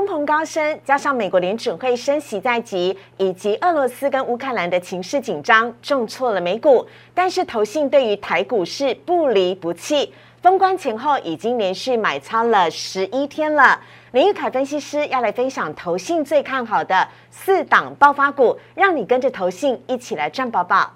通膨高升，加上美国联准会升息在即，以及俄罗斯跟乌克兰的情势紧张，重挫了美股。但是投信对于台股是不离不弃，封关前后已经连续买超了十一天了。林玉凯分析师要来分享投信最看好的四档爆发股，让你跟着投信一起来赚宝宝。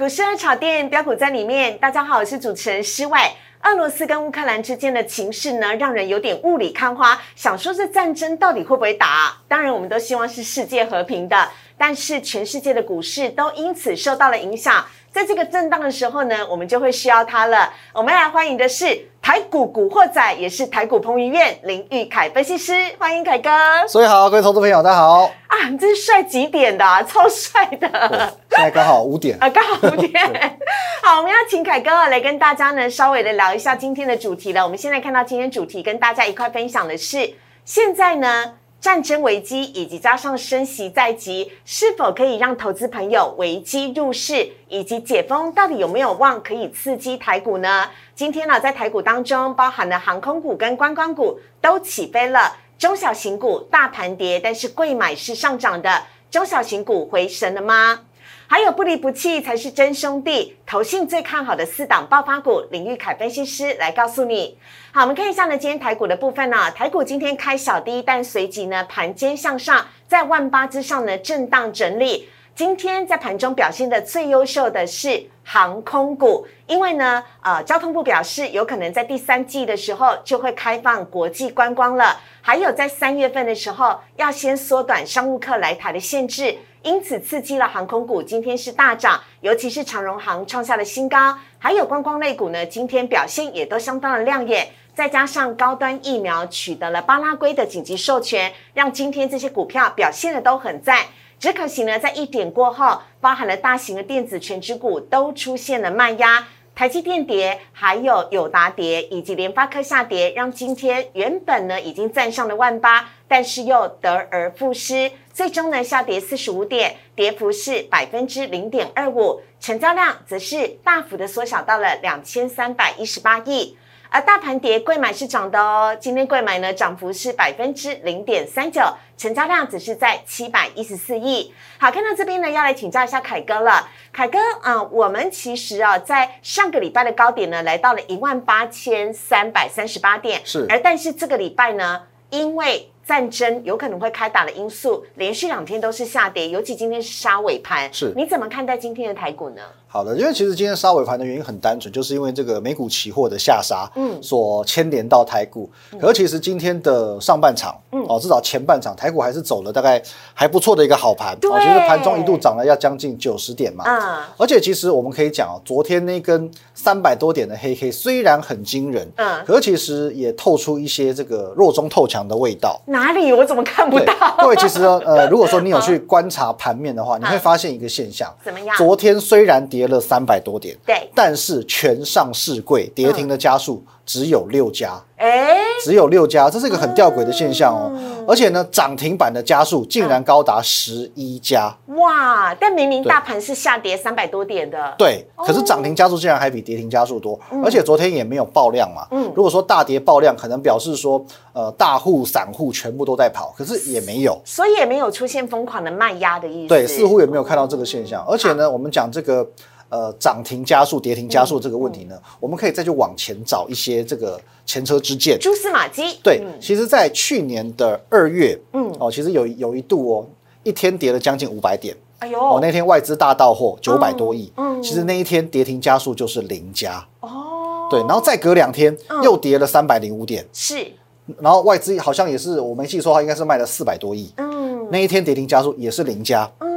股市爱炒店标普在里面，大家好，我是主持人施伟。俄罗斯跟乌克兰之间的情势呢，让人有点雾里看花，想说这战争到底会不会打？当然，我们都希望是世界和平的，但是全世界的股市都因此受到了影响。在这个震荡的时候呢，我们就会需要它了。我们来欢迎的是台股古惑仔，也是台股彭于晏林玉凯分析师，欢迎凯哥。所以好，各位投资朋友，大家好。啊，你这是帅几点的？超帅的。现在刚好五点 啊，刚好五点。好，我们要请凯哥来跟大家呢稍微的聊一下今天的主题了。我们现在看到今天主题跟大家一块分享的是，现在呢。战争危机以及加上升息在即，是否可以让投资朋友危机入市？以及解封到底有没有望可以刺激台股呢？今天呢，在台股当中，包含了航空股跟观光股都起飞了，中小型股大盘跌，但是贵买是上涨的，中小型股回神了吗？还有不离不弃才是真兄弟，投信最看好的四档爆发股，林玉凯分析师来告诉你。好，我们看一下呢，今天台股的部分呢，台股今天开小低，但随即呢盘间向上，在万八之上呢震荡整理。今天在盘中表现的最优秀的是航空股，因为呢，呃，交通部表示有可能在第三季的时候就会开放国际观光了，还有在三月份的时候要先缩短商务客来台的限制。因此刺激了航空股，今天是大涨，尤其是长荣航创下了新高，还有观光类股呢，今天表现也都相当的亮眼。再加上高端疫苗取得了巴拉圭的紧急授权，让今天这些股票表现的都很赞。只可惜呢，在一点过后，包含了大型的电子全指股都出现了卖压。台积电跌，还有友达跌，以及联发科下跌，让今天原本呢已经站上了万八，但是又得而复失，最终呢下跌四十五点，跌幅是百分之零点二五，成交量则是大幅的缩小到了两千三百一十八亿。而大盘跌，贵买是涨的哦。今天贵买呢，涨幅是百分之零点三九，成交量只是在七百一十四亿。好，看到这边呢，要来请教一下凯哥了。凯哥，啊，我们其实啊，在上个礼拜的高点呢，来到了一万八千三百三十八点，是。而但是这个礼拜呢，因为战争有可能会开打的因素，连续两天都是下跌，尤其今天是杀尾盘。是，你怎么看待今天的台股呢？好的，因为其实今天杀尾盘的原因很单纯，就是因为这个美股期货的下杀，嗯，所牵连到台股。而其实今天的上半场，嗯，哦，至少前半场台股还是走了大概还不错的一个好盘。对，其实盘中一度涨了要将近九十点嘛。嗯，而且其实我们可以讲哦，昨天那根三百多点的黑 K 虽然很惊人，嗯，可其实也透出一些这个弱中透强的味道。哪里？我怎么看不到？各位，其实呃，如果说你有去观察盘面的话，你会发现一个现象。怎么样？昨天虽然跌。跌了三百多点，对，但是全上市柜跌停的家数只有六家，哎，只有六家，这是一个很吊诡的现象哦。而且呢，涨停板的家数竟然高达十一家，哇！但明明大盘是下跌三百多点的，对，可是涨停家数竟然还比跌停家数多，而且昨天也没有爆量嘛。嗯，如果说大跌爆量，可能表示说，呃，大户、散户全部都在跑，可是也没有，所以也没有出现疯狂的卖压的意思。对，似乎也没有看到这个现象。而且呢，我们讲这个。呃，涨停加速、跌停加速这个问题呢，我们可以再去往前找一些这个前车之鉴、蛛丝马迹。对，其实，在去年的二月，嗯，哦，其实有有一度哦，一天跌了将近五百点。哎呦，哦，那天外资大到货九百多亿。嗯，其实那一天跌停加速就是零加。哦，对，然后再隔两天又跌了三百零五点。是，然后外资好像也是，我没记错的话，应该是卖了四百多亿。嗯，那一天跌停加速也是零加。嗯。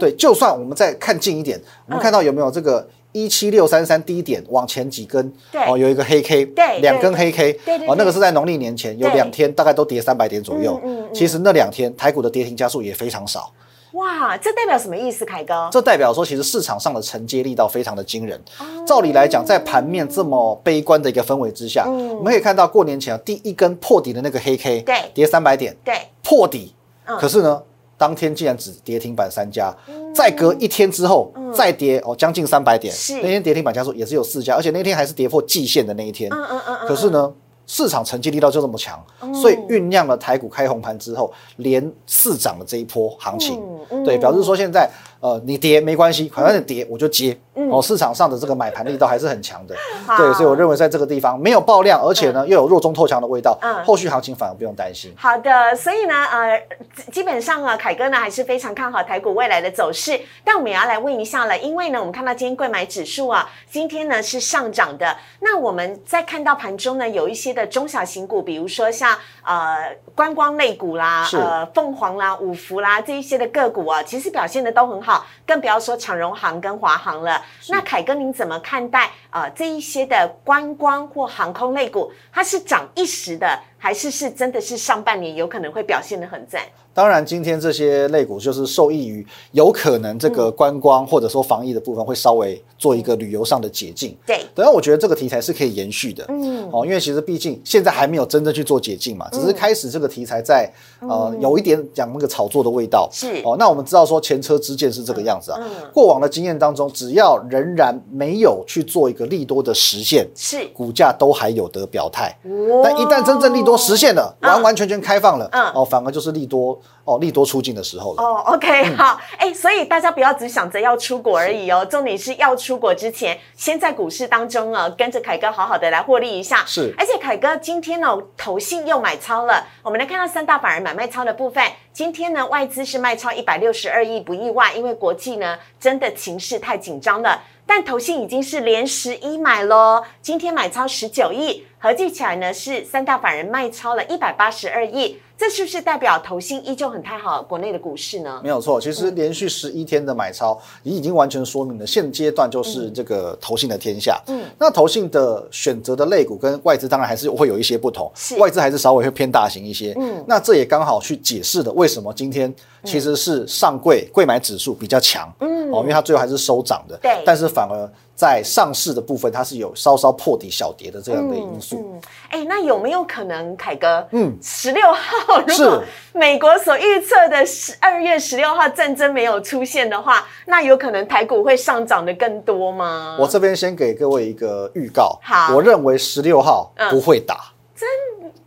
对，就算我们再看近一点，我们看到有没有这个一七六三三低点往前几根，哦，有一个黑 K，对，两根黑 K，对哦，那个是在农历年前有两天，大概都跌三百点左右。其实那两天台股的跌停加速也非常少，哇，这代表什么意思，凯哥？这代表说，其实市场上的承接力道非常的惊人。照理来讲，在盘面这么悲观的一个氛围之下，我们可以看到过年前第一根破底的那个黑 K，对，跌三百点，对，破底。可是呢，当天竟然只跌停板三家，再隔一天之后再跌哦，将近三百点。那天跌停板家数也是有四家，而且那天还是跌破季线的那一天。嗯嗯嗯。可是呢？市场承接力道就这么强，所以酝酿了台股开红盘之后连四涨的这一波行情，对，表示说现在。呃，你跌没关系，反正你跌我就接。哦，市场上的这个买盘力道还是很强的，对，所以我认为在这个地方没有爆量，而且呢又有弱中透强的味道，嗯，后续行情反而不用担心。好的，所以呢，呃，基本上啊，凯哥呢还是非常看好台股未来的走势。但我们也要来问一下了，因为呢，我们看到今天贵买指数啊，今天呢是上涨的。那我们在看到盘中呢有一些的中小型股，比如说像呃观光类股啦，呃凤凰啦、五福啦这一些的个股啊，其实表现的都很好。更不要说长荣行跟华航了。那凯哥，您怎么看待呃这一些的观光或航空类股？它是涨一时的，还是是真的是上半年有可能会表现的很赞？当然，今天这些类股就是受益于有可能这个观光或者说防疫的部分会稍微做一个旅游上的解禁。对，等下我觉得这个题材是可以延续的。嗯，哦，因为其实毕竟现在还没有真正去做解禁嘛，只是开始这个题材在呃有一点讲那个炒作的味道。是哦，那我们知道说前车之鉴是这个样子啊。过往的经验当中，只要仍然没有去做一个利多的实现，是股价都还有得表态。但一旦真正利多实现了，完完全全开放了，哦，反而就是利多。哦，利多出境的时候了。哦，OK，好，哎，所以大家不要只想着要出国而已哦，重点是要出国之前，先在股市当中啊，跟着凯哥好好的来获利一下。是，而且凯哥今天呢，投信又买超了。我们来看到三大法人买卖超的部分，今天呢，外资是卖超一百六十二亿，不意外，因为国际呢真的情势太紧张了。但投信已经是连十一买喽，今天买超十九亿，合计起来呢是三大法人卖超了一百八十二亿。这是不是代表投信依旧很看好国内的股市呢？没有错，其实连续十一天的买超，已已经完全说明了现阶段就是这个投信的天下。嗯，那投信的选择的类股跟外资当然还是会有一些不同，外资还是稍微会偏大型一些。嗯，那这也刚好去解释了为什么今天其实是上柜柜买指数比较强。嗯，哦，因为它最后还是收涨的。对，但是反而。在上市的部分，它是有稍稍破底小跌的这样的因素。哎，那有没有可能，凯哥？嗯，十六号如果美国所预测的十二月十六号战争没有出现的话，那有可能台股会上涨的更多吗？我这边先给各位一个预告。好，我认为十六号不会打。真。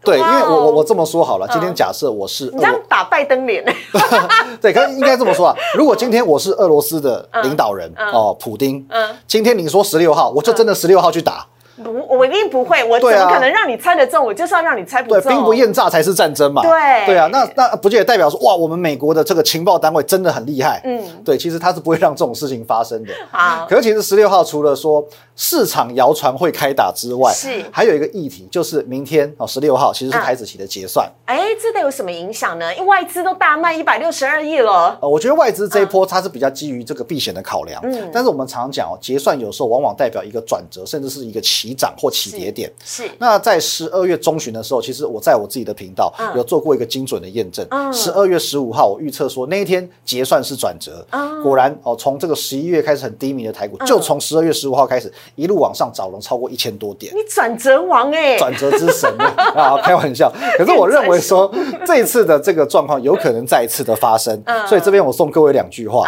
对，因为我我我这么说好了，今天假设我是你这样打拜登脸，对，可应该这么说啊。如果今天我是俄罗斯的领导人哦，普丁，嗯，今天你说十六号，我就真的十六号去打。不，我一定不会。我怎么可能让你猜得中？我就是要让你猜不中。对，兵不厌诈才是战争嘛。对，对啊。那那不就也代表说，哇，我们美国的这个情报单位真的很厉害。嗯，对，其实他是不会让这种事情发生的。好。可是其实十六号除了说市场谣传会开打之外，是还有一个议题，就是明天哦，十六号其实是台子期的结算。哎，这得有什么影响呢？因为外资都大卖一百六十二亿了。呃，我觉得外资这一波它是比较基于这个避险的考量。嗯。但是我们常常讲哦，结算有时候往往代表一个转折，甚至是一个起涨或起跌。节点是那在十二月中旬的时候，其实我在我自己的频道有做过一个精准的验证。十二月十五号，我预测说那一天结算是转折，果然哦，从这个十一月开始很低迷的台股，就从十二月十五号开始一路往上找了超过一千多点。你转折王哎，转折之神 啊！开玩笑，可是我认为说这一次的这个状况有可能再一次的发生，所以这边我送各位两句话：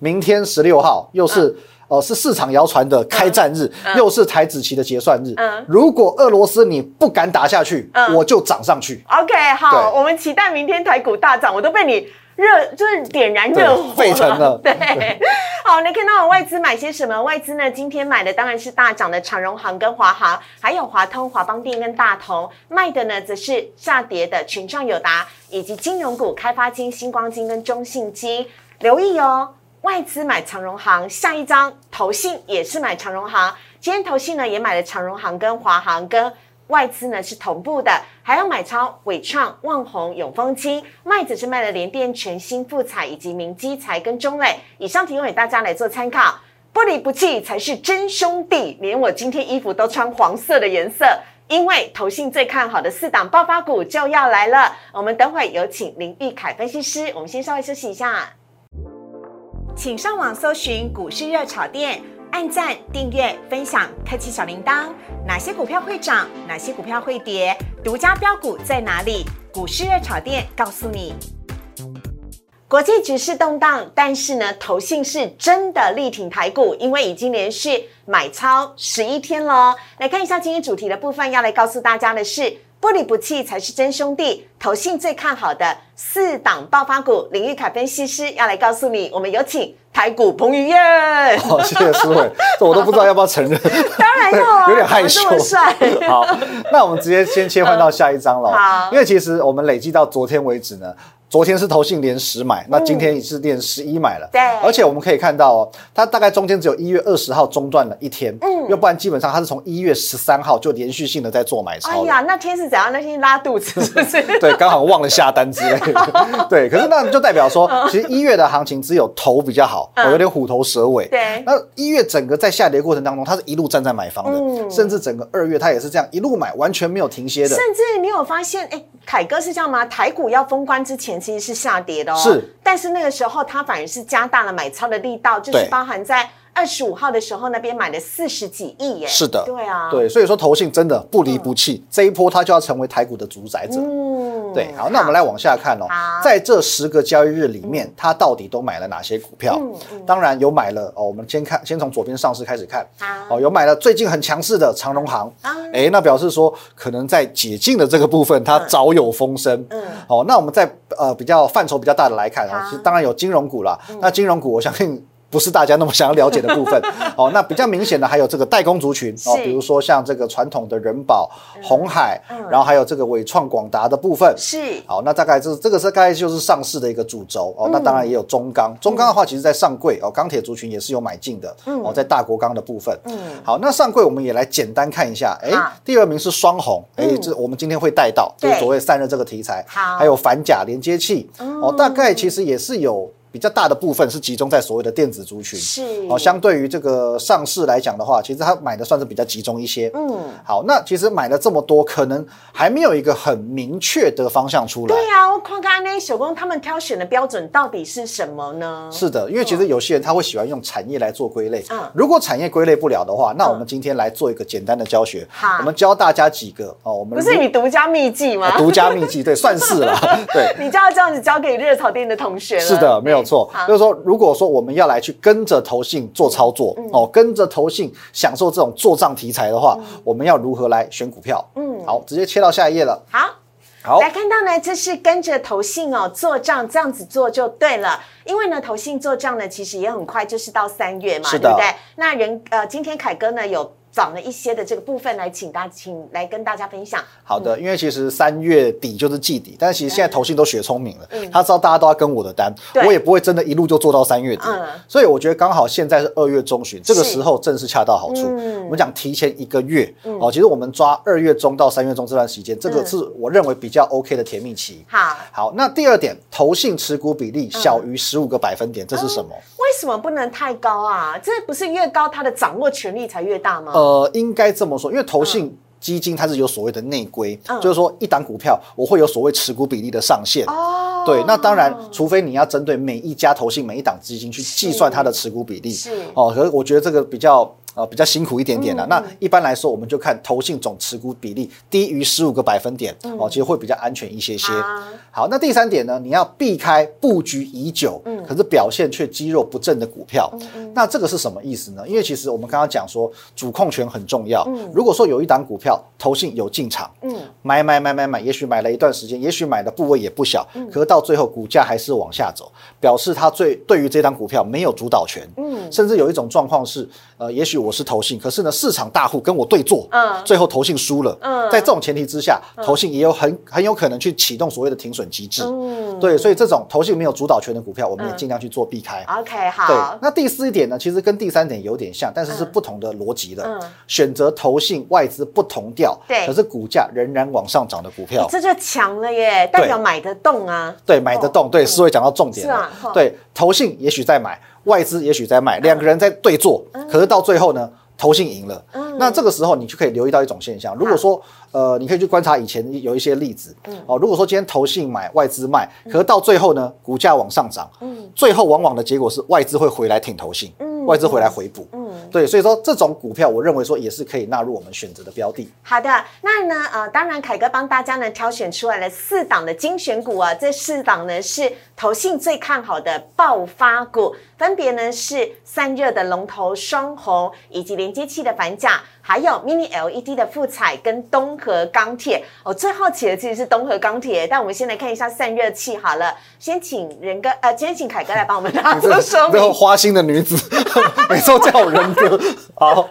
明天十六号又是。哦，是市场谣传的开战日，又是台子期的结算日。如果俄罗斯你不敢打下去，我就涨上去。OK，好，我们期待明天台股大涨。我都被你热，就是点燃热火沸腾了。对，好，你看到外资买些什么？外资呢？今天买的当然是大涨的长荣行跟华航，还有华通、华邦电跟大同。卖的呢，则是下跌的群创、友达以及金融股开发金、星光金跟中信金。留意哦。外资买长荣行，下一张投信也是买长荣行。今天投信呢也买了长荣行跟华航，跟外资呢是同步的，还要买超伟创、旺宏、永丰金。卖子是卖了联电、全新、富彩以及明基财跟中磊。以上提供给大家来做参考，不离不弃才是真兄弟。连我今天衣服都穿黄色的颜色，因为投信最看好的四档爆发股就要来了。我们等会有请林玉凯分析师，我们先稍微休息一下。请上网搜寻股市热炒店，按赞、订阅、分享，开启小铃铛。哪些股票会涨？哪些股票会跌？独家标股在哪里？股市热炒店告诉你。国际局势动荡，但是呢，投信是真的力挺台股，因为已经连续买超十一天了。来看一下今天主题的部分，要来告诉大家的是。不离不弃才是真兄弟。投信最看好的四档爆发股，林玉凯分析师要来告诉你。我们有请台股彭于晏。好，谢谢苏伟，这我都不知道要不要承认。当然要，有点害羞。好，那我们直接先切换到下一张了。好，因为其实我们累计到昨天为止呢。昨天是投信连十买，那今天是连十一买了。对，而且我们可以看到哦，它大概中间只有一月二十号中断了一天，嗯，要不然基本上它是从一月十三号就连续性的在做买超。哎呀，那天是怎样？那天拉肚子是不是？对，刚好忘了下单之类的。对，可是那就代表说，其实一月的行情只有头比较好，我有点虎头蛇尾。对，那一月整个在下跌过程当中，它是一路站在买方的，甚至整个二月它也是这样一路买，完全没有停歇的。甚至你有发现，哎。凯哥是这样吗？台股要封关之前，其实是下跌的哦。是，但是那个时候它反而是加大了买超的力道，就是包含在。二十五号的时候，那边买了四十几亿耶。是的，对啊，对，所以说投信真的不离不弃，这一波它就要成为台股的主宰者。嗯，对，好，那我们来往下看哦，在这十个交易日里面，它到底都买了哪些股票？当然有买了哦，我们先看，先从左边上市开始看。哦，有买了最近很强势的长荣行。哎，那表示说可能在解禁的这个部分，它早有风声。嗯，哦，那我们在呃比较范畴比较大的来看啊，其实当然有金融股啦。那金融股，我相信。不是大家那么想要了解的部分 哦。那比较明显的还有这个代工族群哦，比如说像这个传统的人保、红海，然后还有这个伟创、广达的部分。是。好，那大概这这个是大概就是上市的一个主轴哦。那当然也有中钢，中钢的话，其实在上柜哦，钢铁族群也是有买进的哦，在大国钢的部分。嗯。好，那上柜我们也来简单看一下。哎，第二名是双红，哎，这我们今天会带到，就是所谓散热这个题材。好。还有反甲连接器哦，大概其实也是有。比较大的部分是集中在所谓的电子族群，是哦。相对于这个上市来讲的话，其实他买的算是比较集中一些。嗯，好，那其实买了这么多，可能还没有一个很明确的方向出来。对呀，我看看那手工他们挑选的标准到底是什么呢？是的，因为其实有些人他会喜欢用产业来做归类。嗯，如果产业归类不了的话，那我们今天来做一个简单的教学。好，我们教大家几个哦。我们不是你独家秘籍吗？独家秘籍，对，算是了。对，你就要这样子交给热炒店的同学了。是的，没有错。就是说。如果说我们要来去跟着投信做操作哦，跟着投信享受这种做账题材的话，我们要如何来选股票？嗯，好，直接切到下一页了。好，好，来看到呢，这是跟着投信哦做账，这样子做就对了。因为呢，投信做账呢，其实也很快，就是到三月嘛，对不对？那人呃，今天凯哥呢有。找了一些的这个部分来，请大请来跟大家分享。好的，因为其实三月底就是季底，但是其实现在投信都学聪明了，他知道大家都要跟我的单，我也不会真的一路就做到三月底。所以我觉得刚好现在是二月中旬，这个时候正是恰到好处。我们讲提前一个月哦，其实我们抓二月中到三月中这段时间，这个是我认为比较 OK 的甜蜜期。好，好，那第二点，投信持股比例小于十五个百分点，这是什么？为什么不能太高啊？这不是越高，它的掌握权力才越大吗？呃，应该这么说，因为投信基金它是有所谓的内规，就是说一档股票我会有所谓持股比例的上限。哦，对，那当然，除非你要针对每一家投信每一档基金去计算它的持股比例。是哦，可是我觉得这个比较。呃，比较辛苦一点点的。那一般来说，我们就看投信总持股比例低于十五个百分点哦，其实会比较安全一些些。好，那第三点呢，你要避开布局已久，可是表现却肌肉不振的股票。那这个是什么意思呢？因为其实我们刚刚讲说，主控权很重要。如果说有一档股票投信有进场，嗯买买买买买，也许买了一段时间，也许买的部位也不小，可是到最后股价还是往下走，表示它最对于这档股票没有主导权。嗯，甚至有一种状况是，呃，也许我是投信，可是呢，市场大户跟我对坐，嗯，最后投信输了，嗯，在这种前提之下，投信也有很很有可能去启动所谓的停损机制，嗯，对，所以这种投信没有主导权的股票，我们也尽量去做避开。OK，好。对，那第四点呢，其实跟第三点有点像，但是是不同的逻辑的。嗯，选择投信外资不同调，对，可是股价仍然往上涨的股票，这就强了耶，代表买得动啊。对，买得动，对，思维讲到重点了。对，投信也许在买。外资也许在卖，两个人在对坐，可是到最后呢，投信赢了。那这个时候你就可以留意到一种现象，如果说呃，你可以去观察以前有一些例子，哦，如果说今天投信买，外资卖，可是到最后呢，股价往上涨，最后往往的结果是外资会回来挺投信，外资回来回补。对，所以说这种股票，我认为说也是可以纳入我们选择的标的。好的，那呢，呃，当然凯哥帮大家呢挑选出来了四档的精选股啊，这四档呢是投信最看好的爆发股，分别呢是散热的龙头双红，以及连接器的反甲。还有 Mini LED 的富彩跟东河钢铁，我最好奇的其实是东河钢铁。但我们先来看一下散热器好了，先请仁哥，呃，先请凯哥来帮我们 拿出说明。这个花心的女子，每次叫我仁哥，好，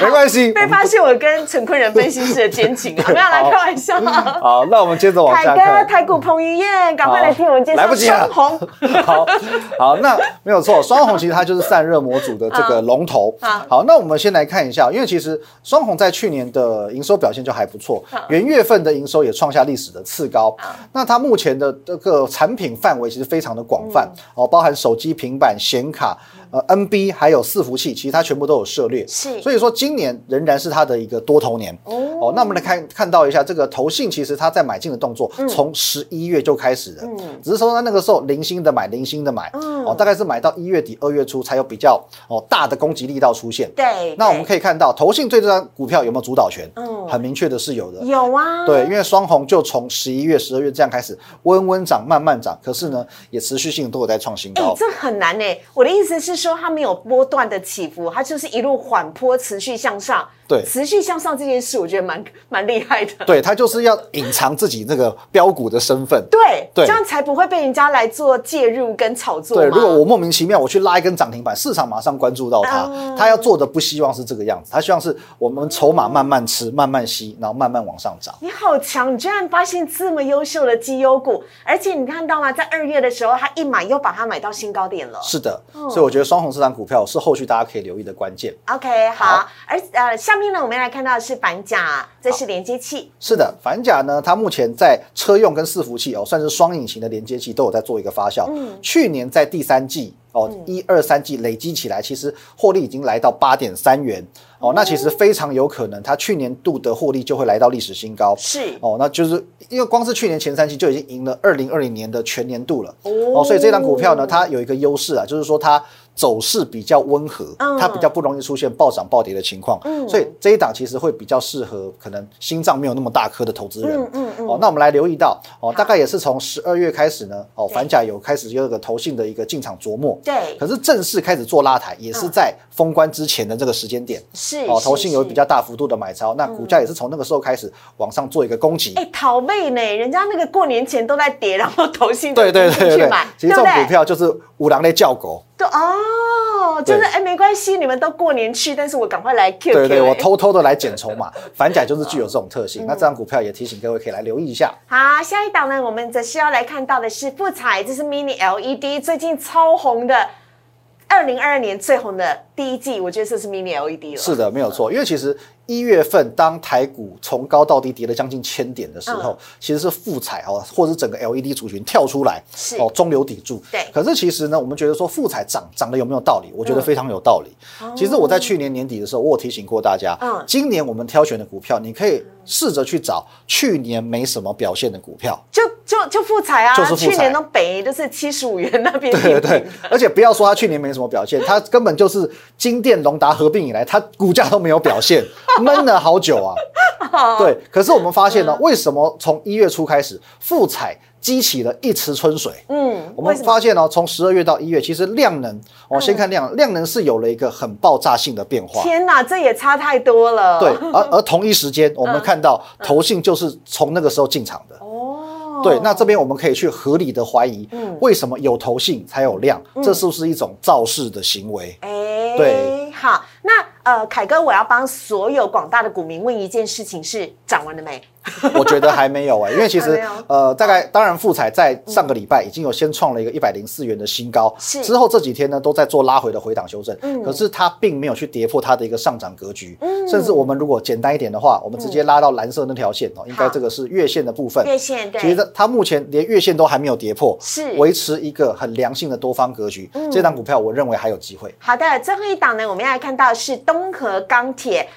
没关系。被发现我跟陈坤仁分析师的奸情啊，没有来开玩笑。好，那我们接着往下看。凯哥，台股彭于晏，赶快来听我们介绍双红。好，好，那没有错，双红其实它就是散热模组的这个龙头。好，那我们先来看一下，因为其实。双红在去年的营收表现就还不错，元月份的营收也创下历史的次高。那它目前的这个产品范围其实非常的广泛哦，包含手机、平板、显卡。呃，NB 还有伺服器，其实它全部都有涉猎，是，所以说今年仍然是它的一个多头年哦。那我们来看看到一下这个投信，其实它在买进的动作从十一月就开始了，只是说它那个时候零星的买，零星的买，哦，大概是买到一月底、二月初才有比较哦大的攻击力道出现。对，那我们可以看到投信对这张股票有没有主导权？嗯，很明确的是有的，有啊。对，因为双红就从十一月、十二月这样开始温温涨、慢慢涨，可是呢，也持续性都有在创新高。这很难呢。我的意思是说，它没有波。段的起伏，它就是一路缓坡持续向上。对，持续向上这件事，我觉得蛮蛮厉害的。对，它就是要隐藏自己那个标股的身份。对，这样才不会被人家来做介入跟炒作。对，如果我莫名其妙我去拉一根涨停板，市场马上关注到它，它要做的不希望是这个样子，它希望是我们筹码慢慢吃、慢慢吸，然后慢慢往上涨。你好强，你居然发现这么优秀的绩优股，而且你看到吗？在二月的时候，它一买又把它买到新高点了。是的，所以我觉得双红这张股票是后续大家可以留意的关键。OK，好，而呃下。面呢，我们来看到的是反甲，这是连接器。是的，反甲呢，它目前在车用跟伺服器哦，算是双引擎的连接器，都有在做一个发酵。嗯，去年在第三季哦，一二三季累积起来，其实获利已经来到八点三元哦，那其实非常有可能，它去年度的获利就会来到历史新高。是哦，那就是因为光是去年前三季就已经赢了二零二零年的全年度了哦，所以这张股票呢，它有一个优势啊，就是说它。走势比较温和，它比较不容易出现暴涨暴跌的情况，所以这一档其实会比较适合可能心脏没有那么大颗的投资人。哦，那我们来留意到，哦，大概也是从十二月开始呢，哦，反甲有开始有个投信的一个进场琢磨。对。可是正式开始做拉抬，也是在封关之前的这个时间点。是。哦，投信有比较大幅度的买超，那股价也是从那个时候开始往上做一个攻击。哎，逃妹呢？人家那个过年前都在跌，然后投信对对对对，其实这种股票就是五郎的叫狗。对哦，就是哎，没关系，你们都过年去，但是我赶快来 Q。对对，我偷偷的来捡筹码，反甲就是具有这种特性。那这张股票也提醒各位可以来留意一下。好，下一档呢，我们则是要来看到的是富彩，这是 Mini LED，最近超红的，二零二二年最红的第一季，我觉得这是 Mini LED 了。是的，没有错，因为其实。一月份，当台股从高到低跌了将近千点的时候，其实是富彩哦，或者整个 LED 族群跳出来，哦，中流砥柱。对。可是其实呢，我们觉得说富彩涨涨的有没有道理？我觉得非常有道理。其实我在去年年底的时候，我有提醒过大家，嗯，今年我们挑选的股票，你可以试着去找去年没什么表现的股票，就就就富彩啊，就是去年都北都是七十五元那边。对对对。而且不要说它去年没什么表现，它根本就是金电龙达合并以来，它股价都没有表现。闷了好久啊，对，可是我们发现呢，为什么从一月初开始，复彩激起了一池春水？嗯，我们发现呢，从十二月到一月，其实量能，我先看量，量能是有了一个很爆炸性的变化。天哪，这也差太多了。对，而而同一时间，我们看到投信就是从那个时候进场的。哦，对，那这边我们可以去合理的怀疑，为什么有投信才有量？这是不是一种造势的行为？哎，对，好，那。呃，凯哥，我要帮所有广大的股民问一件事情：是涨完了没？我觉得还没有哎，因为其实呃，大概当然富彩在上个礼拜已经有先创了一个一百零四元的新高，之后这几天呢都在做拉回的回档修正，嗯，可是它并没有去跌破它的一个上涨格局，嗯，甚至我们如果简单一点的话，我们直接拉到蓝色那条线哦，应该这个是月线的部分，月线对，其实它目前连月线都还没有跌破，是。维持一个很良性的多方格局，这档股票我认为还有机会。好的，最后一档呢，我们要来看到是东河钢铁。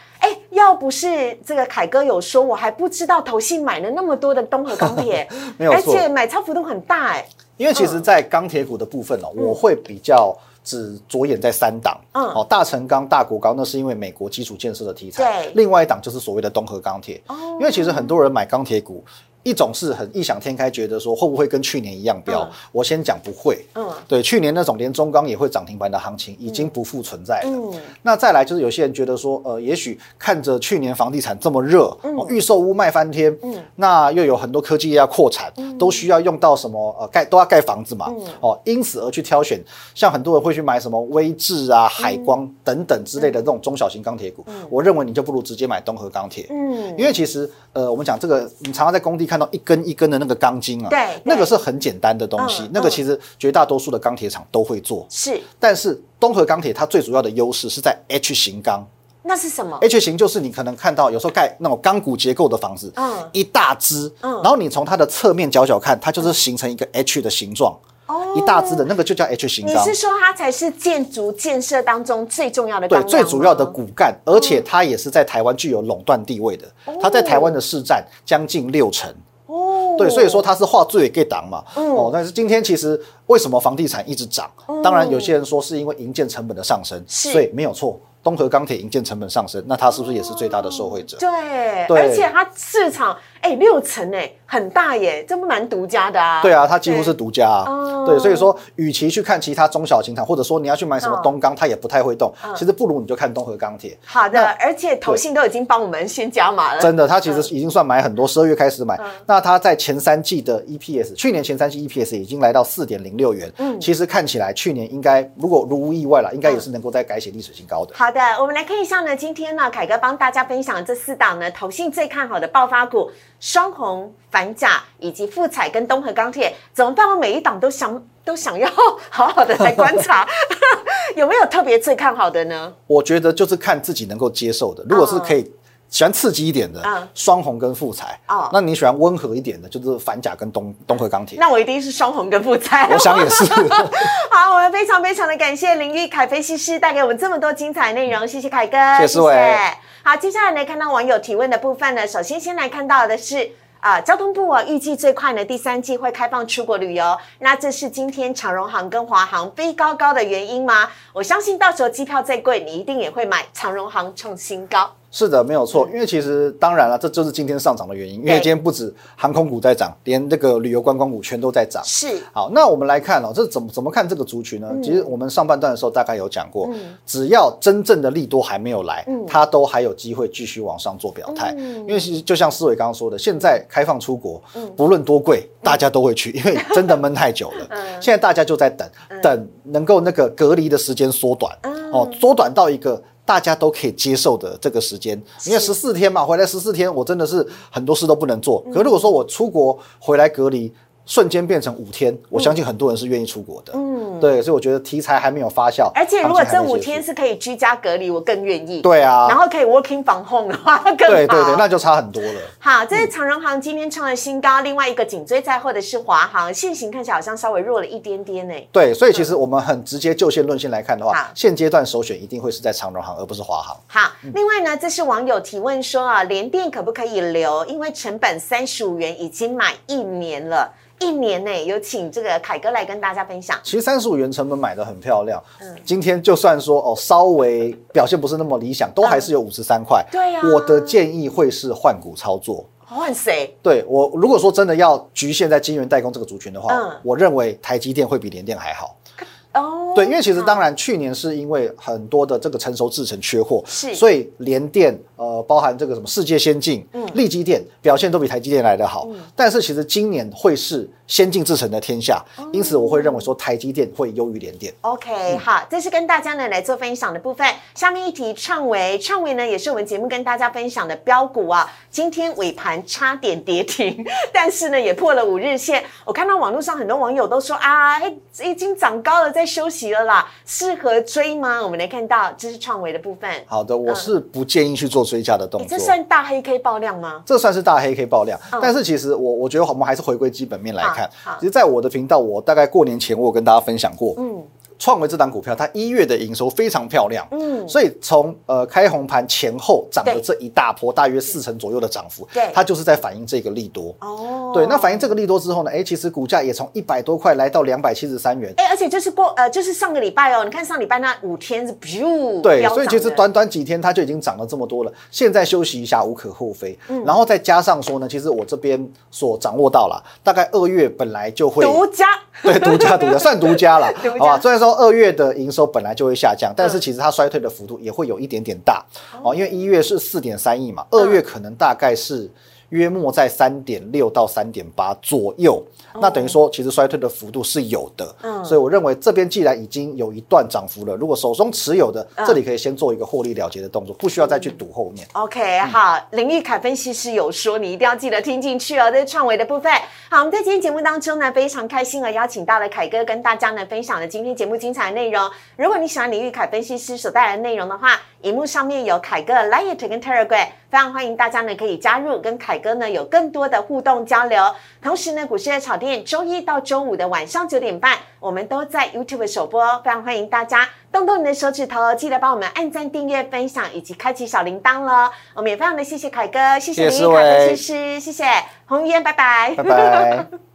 哎，要不是这个凯哥有说，我还不知道投信买了那么多的东河钢铁，没有而且买超幅度很大哎。因为其实，在钢铁股的部分哦，我会比较只着眼在三档，嗯，哦，大成钢、大国钢，那是因为美国基础建设的题材，对，另外一档就是所谓的东河钢铁，哦，因为其实很多人买钢铁股。一种是很异想天开，觉得说会不会跟去年一样飙？我先讲不会。嗯，对，去年那种连中钢也会涨停板的行情已经不复存在了。嗯，那再来就是有些人觉得说，呃，也许看着去年房地产这么热，哦预售屋卖翻天，嗯，那又有很多科技业要扩产，都需要用到什么呃盖都要盖房子嘛，哦，因此而去挑选，像很多人会去买什么威智啊、海光等等之类的这种中小型钢铁股。我认为你就不如直接买东河钢铁。嗯，因为其实呃，我们讲这个，你常常在工地。看到一根一根的那个钢筋啊，对，那个是很简单的东西，那个其实绝大多数的钢铁厂都会做。是，但是东河钢铁它最主要的优势是在 H 型钢。那是什么？H 型就是你可能看到有时候盖那种钢骨结构的房子，嗯，一大支，嗯，然后你从它的侧面角角看，它就是形成一个 H 的形状。一大支的那个就叫 H 型钢，你是说它才是建筑建设当中最重要的对最主要的骨干，而且它也是在台湾具有垄断地位的，它在台湾的市占将近六成。哦，对，所以说它是画最给档嘛。哦，但是今天其实为什么房地产一直涨？当然有些人说是因为营建成本的上升，所以没有错。东河钢铁营建成本上升，那它是不是也是最大的受惠者？对，而且它市场。哎，六成哎，很大耶，这不蛮独家的啊？对啊，它几乎是独家啊。对，所以说，与其去看其他中小型厂，或者说你要去买什么东钢，它也不太会动。其实不如你就看东河钢铁。好的，而且投信都已经帮我们先加码了。真的，它其实已经算买很多，十二月开始买。那它在前三季的 EPS，去年前三季 EPS 已经来到四点零六元。嗯，其实看起来去年应该，如果如无意外了，应该也是能够再改写历史新高的。好的，我们来看一下呢，今天呢，凯哥帮大家分享这四档呢，投信最看好的爆发股。双红、反甲以及富彩跟东河钢铁，怎么办？我每一档都想都想要好好的来观察，有没有特别最看好的呢？我觉得就是看自己能够接受的。如果是可以喜欢刺激一点的，双红跟富彩哦，那你喜欢温和一点的，就是反甲跟东东河钢铁。那我一定是双红跟富彩，我想也是。好，我们非常非常的感谢林玉凯分析师带给我们这么多精彩内容，谢谢凯哥，谢谢。好，接下来呢，看到网友提问的部分呢，首先先来看到的是啊，交通部啊预计最快呢第三季会开放出国旅游，那这是今天长荣航跟华航飞高高的原因吗？我相信到时候机票再贵，你一定也会买长荣航创新高。是的，没有错，因为其实当然了，这就是今天上涨的原因。因为今天不止航空股在涨，连这个旅游观光股全都在涨。是，好，那我们来看哦，这怎么怎么看这个族群呢？其实我们上半段的时候大概有讲过，只要真正的利多还没有来，它都还有机会继续往上做表态。因为其实就像思伟刚刚说的，现在开放出国，不论多贵，大家都会去，因为真的闷太久了。现在大家就在等，等能够那个隔离的时间缩短，哦，缩短到一个。大家都可以接受的这个时间，因为十四天嘛，回来十四天，我真的是很多事都不能做。可如果说我出国回来隔离。瞬间变成五天，我相信很多人是愿意出国的。嗯，对，所以我觉得题材还没有发酵。而且如果这五天是可以居家隔离，我更愿意。对啊，然后可以 working from home 的话，更好。对对对，那就差很多了。好，这是长荣航今天创了新高，另外一个紧追在后的是华航，现行看起来好像稍微弱了一点点呢。对，所以其实我们很直接就线论线来看的话，现阶段首选一定会是在长荣航，而不是华航。好，另外呢，这是网友提问说啊，联电可不可以留？因为成本三十五元已经买一年了。一年内有请这个凯哥来跟大家分享。其实三十五元成本买的很漂亮。嗯，今天就算说哦，稍微表现不是那么理想，都还是有五十三块。对呀。我的建议会是换股操作。换谁？对我如果说真的要局限在晶圆代工这个族群的话，嗯，我认为台积电会比联电还好。哦，对，因为其实当然去年是因为很多的这个成熟制程缺货，是，所以联电呃包含这个什么世界先进、嗯，立基电表现都比台积电来得好。但是其实今年会是先进制程的天下，因此我会认为说台积电会优于联电。OK，好，这是跟大家呢来做分享的部分。下面一题，创维，创维呢也是我们节目跟大家分享的标股啊，今天尾盘差点跌停，但是呢也破了五日线。我看到网络上很多网友都说啊，已经涨高了，在休息了啦，适合追吗？我们来看到这是创维的部分。好的，我是不建议去做追加的动作。这算大黑 K 爆量吗？这算是大黑 K 爆量，但是其实我我觉得我们还是回归基本面来看。其实，在我的频道，我大概过年前我有跟大家分享过，嗯，创维这档股票，它一月的营收非常漂亮，嗯，所以从呃开红盘前后涨了这一大波，大约四成左右的涨幅，对，它就是在反映这个利多。哦，对，那反映这个利多之后呢，哎，其实股价也从一百多块来到两百七十三元，哎，而且就是过呃，就是上个礼拜哦，你看上礼拜那五天是噗，对，所以其实短短几天它就已经涨了这么多了，现在休息一下无可厚非。嗯，然后再加上说呢，其实我这边所掌握到了，大概二月本来就会独家，对，独家独家算独家了，好吧？虽然说二月的营收本来就会下降，但是其实它衰退的幅度也会有一点点大哦，因为一月是四点三亿嘛，二月可能大概是。约莫在三点六到三点八左右，那等于说其实衰退的幅度是有的，嗯，所以我认为这边既然已经有一段涨幅了，如果手中持有的，这里可以先做一个获利了结的动作，不需要再去赌后面。OK，好，林玉凯分析师有说，你一定要记得听进去哦，这是创维的部分。好，我们在今天节目当中呢，非常开心的邀请到了凯哥跟大家呢分享了今天节目精彩的内容。如果你喜欢林玉凯分析师所带来的内容的话，荧幕上面有凯哥的 Line 跟 Telegram，非常欢迎大家呢可以加入，跟凯哥呢有更多的互动交流。同时呢，股市的炒店周一到周五的晚上九点半，我们都在 YouTube 首播，非常欢迎大家动动你的手指头，记得帮我们按赞、订阅、分享以及开启小铃铛喽。我们也非常的谢谢凯哥，谢谢林凯哥，谢谢，谢谢红玉燕，拜拜，拜拜。